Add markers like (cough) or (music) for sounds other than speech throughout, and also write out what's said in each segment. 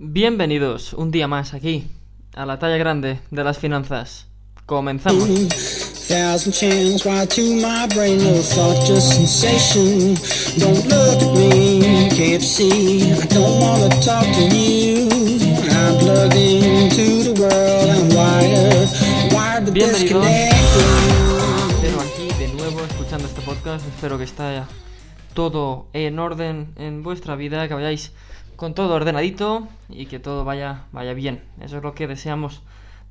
Bienvenidos un día más aquí, a la talla grande de las finanzas. Comenzamos. To Bienvenidos. Pero aquí de nuevo escuchando este podcast. Espero que esté todo en orden en vuestra vida, que vayáis con todo ordenadito y que todo vaya, vaya bien. Eso es lo que deseamos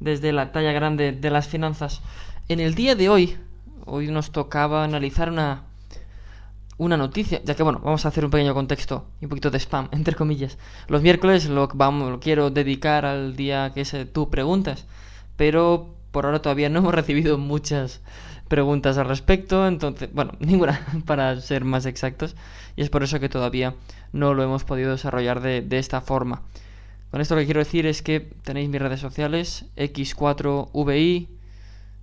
desde la talla grande de las finanzas. En el día de hoy, hoy nos tocaba analizar una, una noticia, ya que bueno, vamos a hacer un pequeño contexto y un poquito de spam, (laughs) entre comillas. Los miércoles lo, vamos, lo quiero dedicar al día que es eh, tú preguntas, pero por ahora todavía no hemos (laughs) recibido muchas preguntas al respecto, entonces, bueno, (laughs) ninguna para ser más exactos, y es por eso que todavía no lo hemos podido desarrollar de, de esta forma. Con esto lo que quiero decir es que tenéis mis redes sociales, X4VI,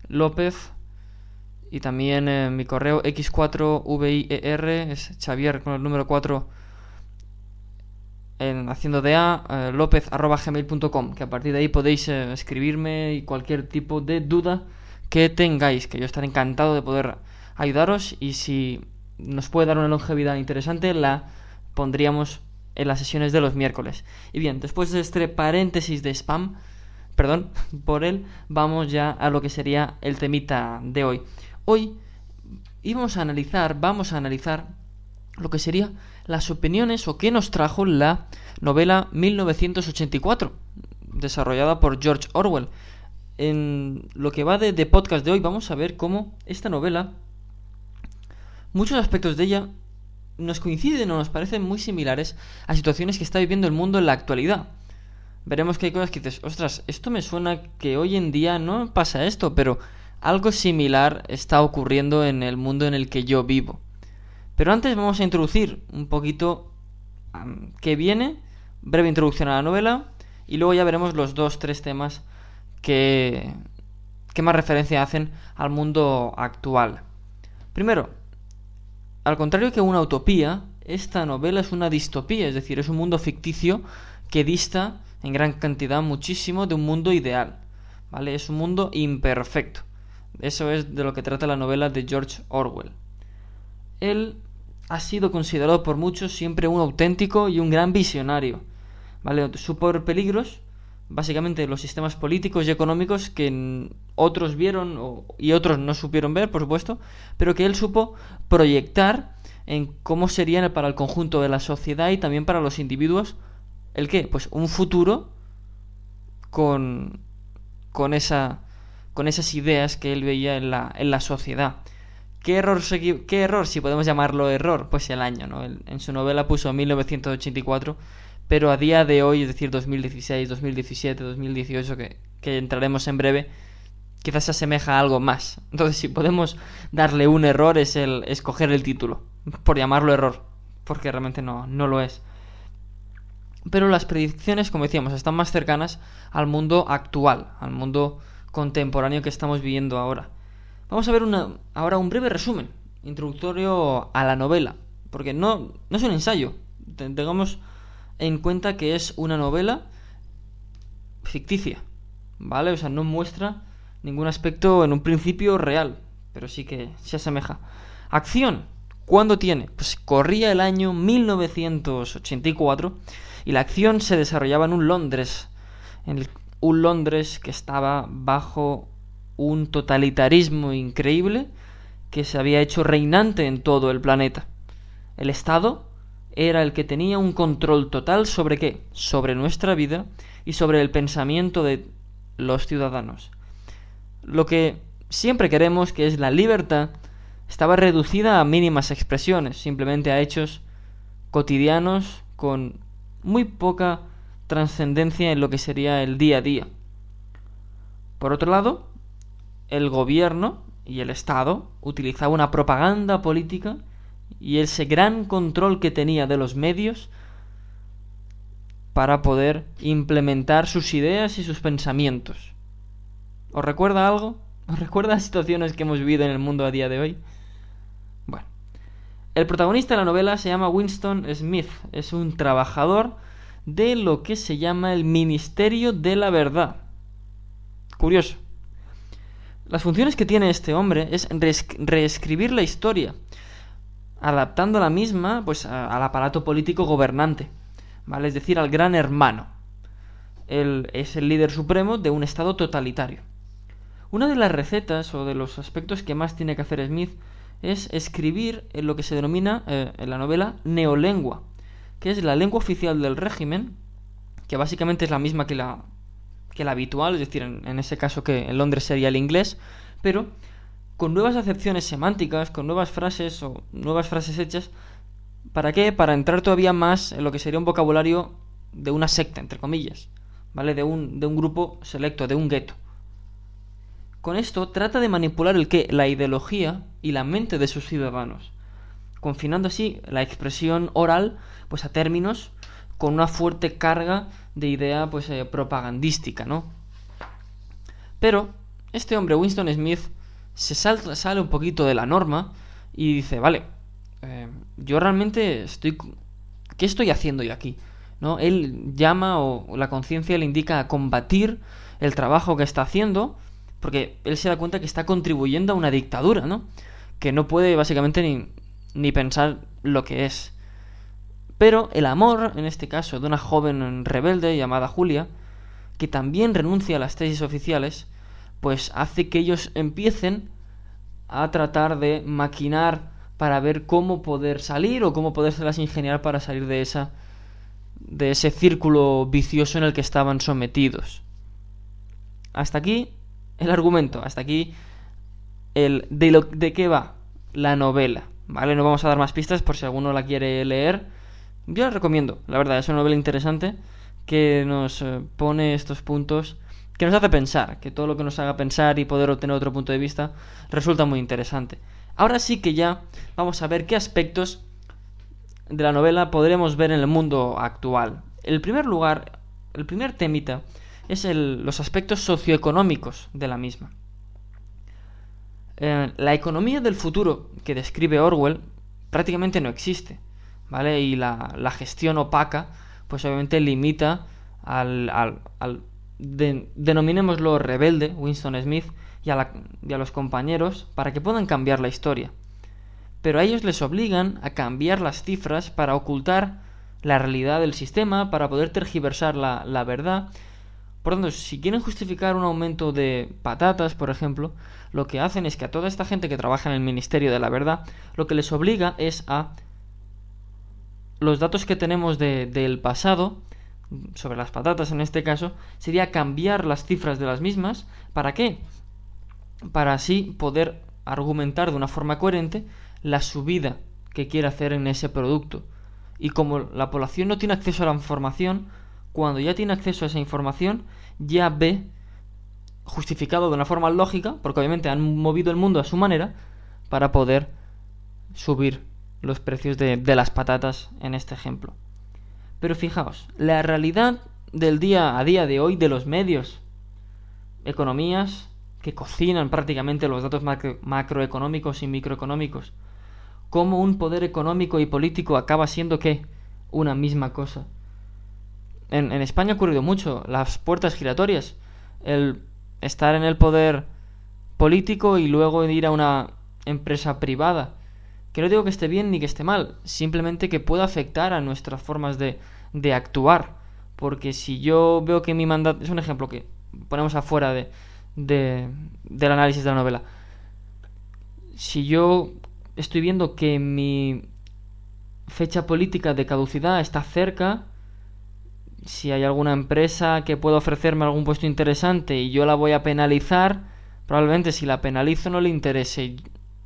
López, y también eh, mi correo X4VIER, es Xavier con el número 4 en haciendo de A, eh, lópez arroba gmail.com, que a partir de ahí podéis eh, escribirme y cualquier tipo de duda que tengáis, que yo estaré encantado de poder ayudaros y si nos puede dar una longevidad interesante la pondríamos en las sesiones de los miércoles. Y bien, después de este paréntesis de spam, perdón (laughs) por él, vamos ya a lo que sería el temita de hoy. Hoy íbamos a analizar, vamos a analizar lo que sería las opiniones o qué nos trajo la novela 1984, desarrollada por George Orwell. En lo que va de, de podcast de hoy vamos a ver cómo esta novela, muchos aspectos de ella nos coinciden o nos parecen muy similares a situaciones que está viviendo el mundo en la actualidad. Veremos que hay cosas que dices, ostras, esto me suena que hoy en día no pasa esto, pero algo similar está ocurriendo en el mundo en el que yo vivo. Pero antes vamos a introducir un poquito um, qué viene, breve introducción a la novela, y luego ya veremos los dos, tres temas que, que más referencia hacen al mundo actual. Primero, al contrario que una utopía, esta novela es una distopía, es decir, es un mundo ficticio que dista en gran cantidad muchísimo de un mundo ideal. ¿Vale? Es un mundo imperfecto. Eso es de lo que trata la novela de George Orwell. Él ha sido considerado por muchos siempre un auténtico y un gran visionario. ¿Vale? Supo peligros, básicamente los sistemas políticos y económicos que otros vieron y otros no supieron ver, por supuesto, pero que él supo proyectar en cómo serían para el conjunto de la sociedad y también para los individuos el qué, pues un futuro con con esa con esas ideas que él veía en la, en la sociedad. ¿Qué error, ¿Qué error, si podemos llamarlo error? Pues el año, ¿no? En su novela puso 1984, pero a día de hoy, es decir, 2016, 2017, 2018, que, que entraremos en breve, quizás se asemeja a algo más. (laughs) Entonces, si podemos darle un error es el escoger el título, por llamarlo error, porque realmente no, no lo es. Pero las predicciones, como decíamos, están más cercanas al mundo actual, al mundo contemporáneo que estamos viviendo ahora. Vamos a ver una, ahora un breve resumen introductorio a la novela, porque no, no es un ensayo. Tengamos en cuenta que es una novela ficticia, ¿vale? O sea, no muestra ningún aspecto en un principio real, pero sí que se asemeja. Acción, ¿cuándo tiene? Pues corría el año 1984 y la acción se desarrollaba en un Londres, en un Londres que estaba bajo un totalitarismo increíble que se había hecho reinante en todo el planeta. El Estado era el que tenía un control total sobre qué? Sobre nuestra vida y sobre el pensamiento de los ciudadanos. Lo que siempre queremos, que es la libertad, estaba reducida a mínimas expresiones, simplemente a hechos cotidianos con muy poca trascendencia en lo que sería el día a día. Por otro lado, el gobierno y el Estado utilizaba una propaganda política y ese gran control que tenía de los medios para poder implementar sus ideas y sus pensamientos. ¿Os recuerda algo? ¿Os recuerda situaciones que hemos vivido en el mundo a día de hoy? Bueno, el protagonista de la novela se llama Winston Smith, es un trabajador de lo que se llama el Ministerio de la Verdad. Curioso. Las funciones que tiene este hombre es reescribir la historia, adaptando la misma pues, al aparato político gobernante, ¿vale? es decir, al gran hermano. Él es el líder supremo de un Estado totalitario. Una de las recetas o de los aspectos que más tiene que hacer Smith es escribir en lo que se denomina eh, en la novela neolengua, que es la lengua oficial del régimen, que básicamente es la misma que la, que la habitual, es decir, en, ese caso que en Londres sería el inglés, pero con nuevas acepciones semánticas, con nuevas frases o nuevas frases hechas, ¿para qué? Para entrar todavía más en lo que sería un vocabulario de una secta, entre comillas, ¿vale? De un, de un grupo selecto, de un gueto. Con esto trata de manipular el qué, la ideología y la mente de sus ciudadanos, confinando así la expresión oral pues a términos con una fuerte carga de idea pues eh, propagandística, ¿no? Pero este hombre Winston Smith se sale un poquito de la norma y dice, vale, eh, yo realmente estoy ¿qué estoy haciendo yo aquí? ¿No? Él llama o la conciencia le indica a combatir el trabajo que está haciendo porque él se da cuenta que está contribuyendo a una dictadura, ¿no? Que no puede básicamente ni, ni pensar lo que es. Pero el amor, en este caso, de una joven rebelde llamada Julia, que también renuncia a las tesis oficiales, pues hace que ellos empiecen a tratar de maquinar para ver cómo poder salir o cómo las ingeniar para salir de esa de ese círculo vicioso en el que estaban sometidos. Hasta aquí el argumento. Hasta aquí el de, lo, de qué va la novela. ¿Vale? No vamos a dar más pistas por si alguno la quiere leer. Yo la recomiendo, la verdad, es una novela interesante que nos eh, pone estos puntos, que nos hace pensar, que todo lo que nos haga pensar y poder obtener otro punto de vista resulta muy interesante. Ahora sí que ya vamos a ver qué aspectos de la novela podremos ver en el mundo actual. El primer lugar, el primer temita es el, los aspectos socioeconómicos de la misma. Eh, la economía del futuro que describe Orwell prácticamente no existe, ¿vale? Y la, la gestión opaca, pues obviamente limita al, al, al denominémoslo rebelde, Winston Smith, y a, y a los compañeros para que puedan cambiar la historia. Pero a ellos les obligan a cambiar las cifras para ocultar la realidad del sistema, para poder tergiversar la, la verdad por tanto, si quieren justificar un aumento de patatas, por ejemplo, lo que hacen es que a toda esta gente que trabaja en el Ministerio de la Verdad, lo que les obliga es a los datos que tenemos del pasado, sobre las patatas en este caso, sería cambiar las cifras de las mismas. ¿Para qué? Para así poder argumentar de una forma coherente la subida que quiere hacer en ese producto. Y como la población no tiene acceso a la información, cuando ya tiene acceso a esa información, ya ve justificado de una forma lógica, porque obviamente han movido el mundo a su manera, para poder subir los precios de, las patatas en este ejemplo. Pero fijaos, la realidad del día a día de hoy de los medios, economías que cocinan prácticamente los datos macroeconómicos y microeconómicos, cómo un poder económico y político acaba siendo qué? Una misma cosa en, España ha ocurrido mucho, las puertas giratorias, el estar en el poder político y luego ir a una empresa privada. Que no digo que esté bien ni que esté mal, simplemente que pueda afectar a nuestras formas de, de actuar. Porque si yo veo que mi mandato. Es un ejemplo que ponemos afuera de, de, del análisis de la novela. Si yo estoy viendo que mi fecha política de caducidad está cerca, si hay alguna empresa que pueda ofrecerme algún puesto interesante y yo la voy a penalizar, probablemente si la penalizo no le interese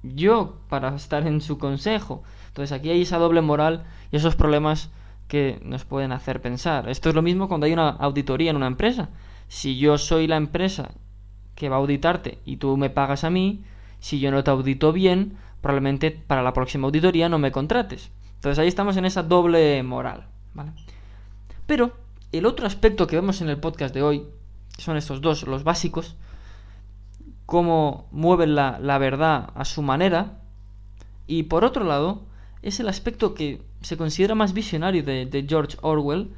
yo para estar en su consejo. Entonces aquí hay esa doble moral y esos problemas que nos pueden hacer pensar. Esto es lo mismo cuando hay una auditoría en una empresa. Si yo soy la empresa que va a auditarte y tú me pagas a mí, si yo no te audito bien, probablemente para la próxima auditoría no me contrates. Entonces ahí estamos en esa doble moral, ¿vale? Pero el otro aspecto que vemos en el podcast de hoy son estos dos, los básicos, cómo mueven la, verdad a su manera, y por otro lado, es el aspecto que se considera más visionario de, George Orwell,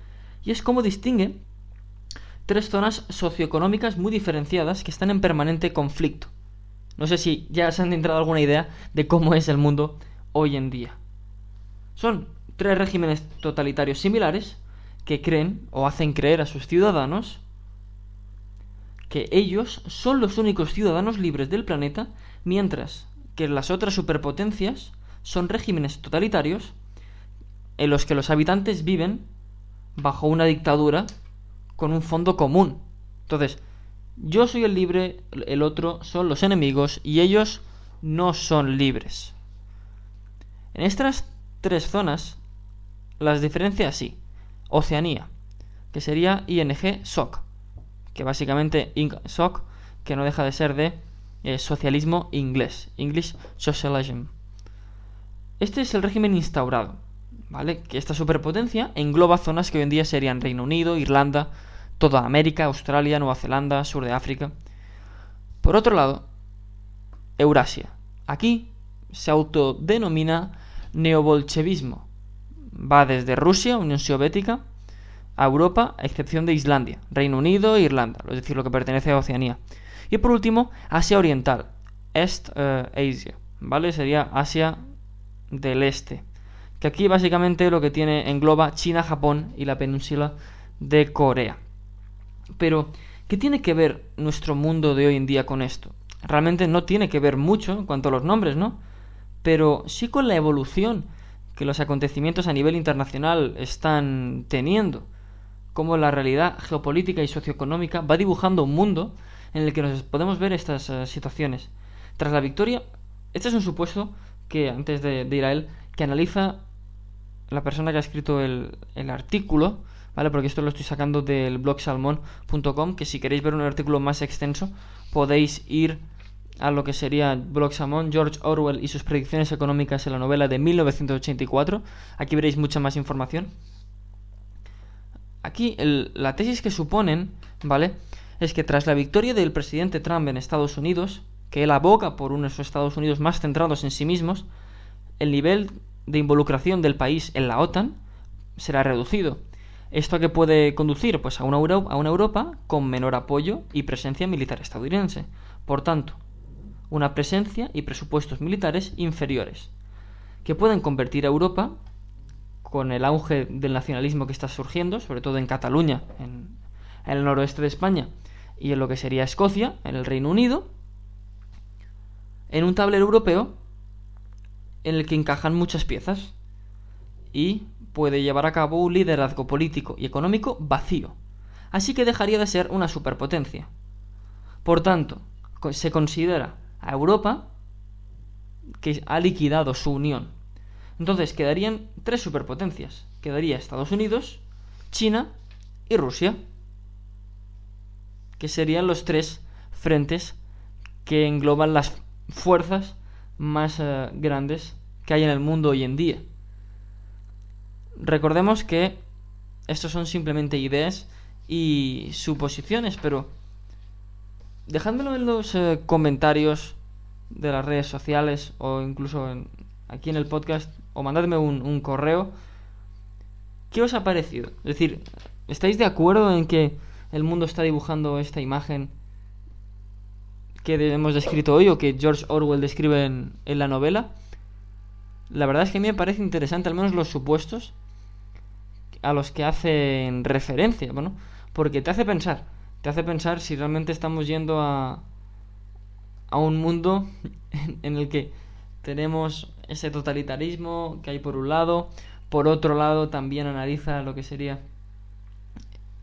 y es cómo distingue tres zonas socioeconómicas muy diferenciadas que están en permanente conflicto. No sé si ya se han entrado alguna idea de cómo es el mundo hoy en día. Son tres regímenes totalitarios similares que creen o hacen creer a sus ciudadanos que ellos son los únicos ciudadanos libres del planeta, mientras que las otras superpotencias son regímenes totalitarios en los que los habitantes viven bajo una dictadura con un fondo común. Entonces, yo soy el libre, el otro son los enemigos y ellos no son libres. En estas tres zonas, las diferencias así. Oceanía, que sería ING SOC, que básicamente SOC, que no deja de ser de eh, socialismo inglés, English Socialism. Este es el régimen instaurado, ¿vale? Que esta superpotencia engloba zonas que hoy en día serían Reino Unido, Irlanda, toda América, Australia, Nueva Zelanda, sur de África. Por otro lado, Eurasia. Aquí se autodenomina neobolchevismo. Va desde Rusia, Unión Soviética, a Europa, a excepción de Islandia, Reino Unido e Irlanda, es decir, lo que pertenece a Oceanía. Y por último, Asia Oriental, Est eh, Asia, ¿vale? Sería Asia del Este. Que aquí básicamente lo que tiene engloba China, Japón y la península de Corea. Pero, ¿qué tiene que ver nuestro mundo de hoy en día con esto? Realmente no tiene que ver mucho en cuanto a los nombres, ¿no? Pero sí con la evolución que los acontecimientos a nivel internacional están teniendo. Cómo la realidad geopolítica y socioeconómica va dibujando un mundo en el que nos podemos ver estas eh, situaciones. Tras la victoria, este es un supuesto que, antes de, ir a él, que analiza la persona que ha escrito el, artículo, ¿vale? Porque esto lo estoy sacando del blog salmon.com, que si queréis ver un artículo más extenso, podéis ir a lo que sería Blog Salmon, George Orwell y sus predicciones económicas en la novela de 1984. Aquí veréis mucha más información. Aquí la tesis que suponen, ¿vale? Es que tras la victoria del presidente Trump en Estados Unidos, que él aboga por unos Estados Unidos más centrados en sí mismos, el nivel de involucración del país en la OTAN será reducido. ¿Esto a qué puede conducir? Pues a una, a una Europa con menor apoyo y presencia militar estadounidense. Por tanto, una presencia y presupuestos militares inferiores, que pueden convertir a Europa, con el auge del nacionalismo que está surgiendo, sobre todo en Cataluña, en, el noroeste de España, y en lo que sería Escocia, en el Reino Unido, en un tablero europeo en el que encajan muchas piezas y puede llevar a cabo un liderazgo político y económico vacío, así que dejaría de ser una superpotencia. Por tanto, se considera a Europa que ha liquidado su unión. Entonces quedarían tres superpotencias. Quedaría Estados Unidos, China y Rusia. Que serían los tres frentes que engloban las fuerzas más eh, grandes que hay en el mundo hoy en día. Recordemos que estos son simplemente ideas y suposiciones, pero dejádmelo en los eh, comentarios de las redes sociales o incluso aquí en el podcast o mandadme un, correo. ¿Qué os ha parecido? Es decir, ¿estáis de acuerdo en que el mundo está dibujando esta imagen que hemos descrito hoy o que George Orwell describe en, la novela? La verdad es que a mí me parece interesante, al menos los supuestos a los que hacen referencia, bueno, porque te hace pensar te hace pensar si realmente estamos yendo a, a un mundo (laughs) en el que tenemos ese totalitarismo que hay por un lado, por otro lado también analiza lo que sería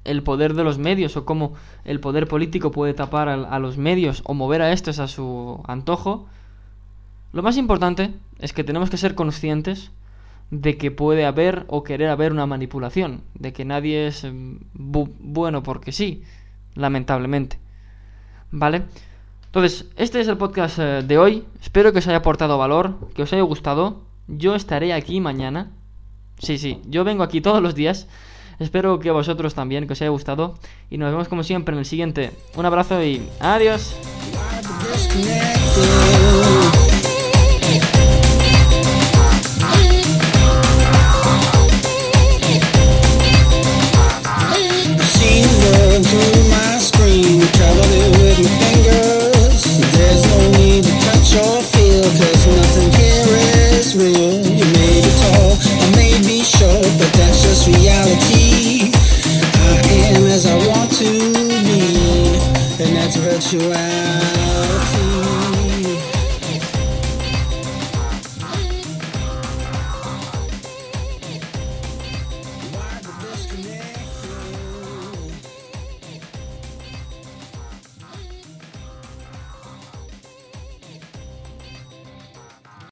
el poder de los medios o cómo el poder político puede tapar a, los medios o mover a estos a su antojo. Lo más importante es que tenemos que ser conscientes de que puede haber o querer haber una manipulación, de que nadie es mm, bueno porque sí, lamentablemente. ¿Vale? Entonces, este es el podcast eh, de hoy. Espero que os haya aportado valor, que os haya gustado. Yo estaré aquí mañana. Sí, sí, yo vengo aquí todos los días. Espero que vosotros también, que os haya gustado. Y nos vemos como siempre en el siguiente. Un abrazo y adiós. protest, nothing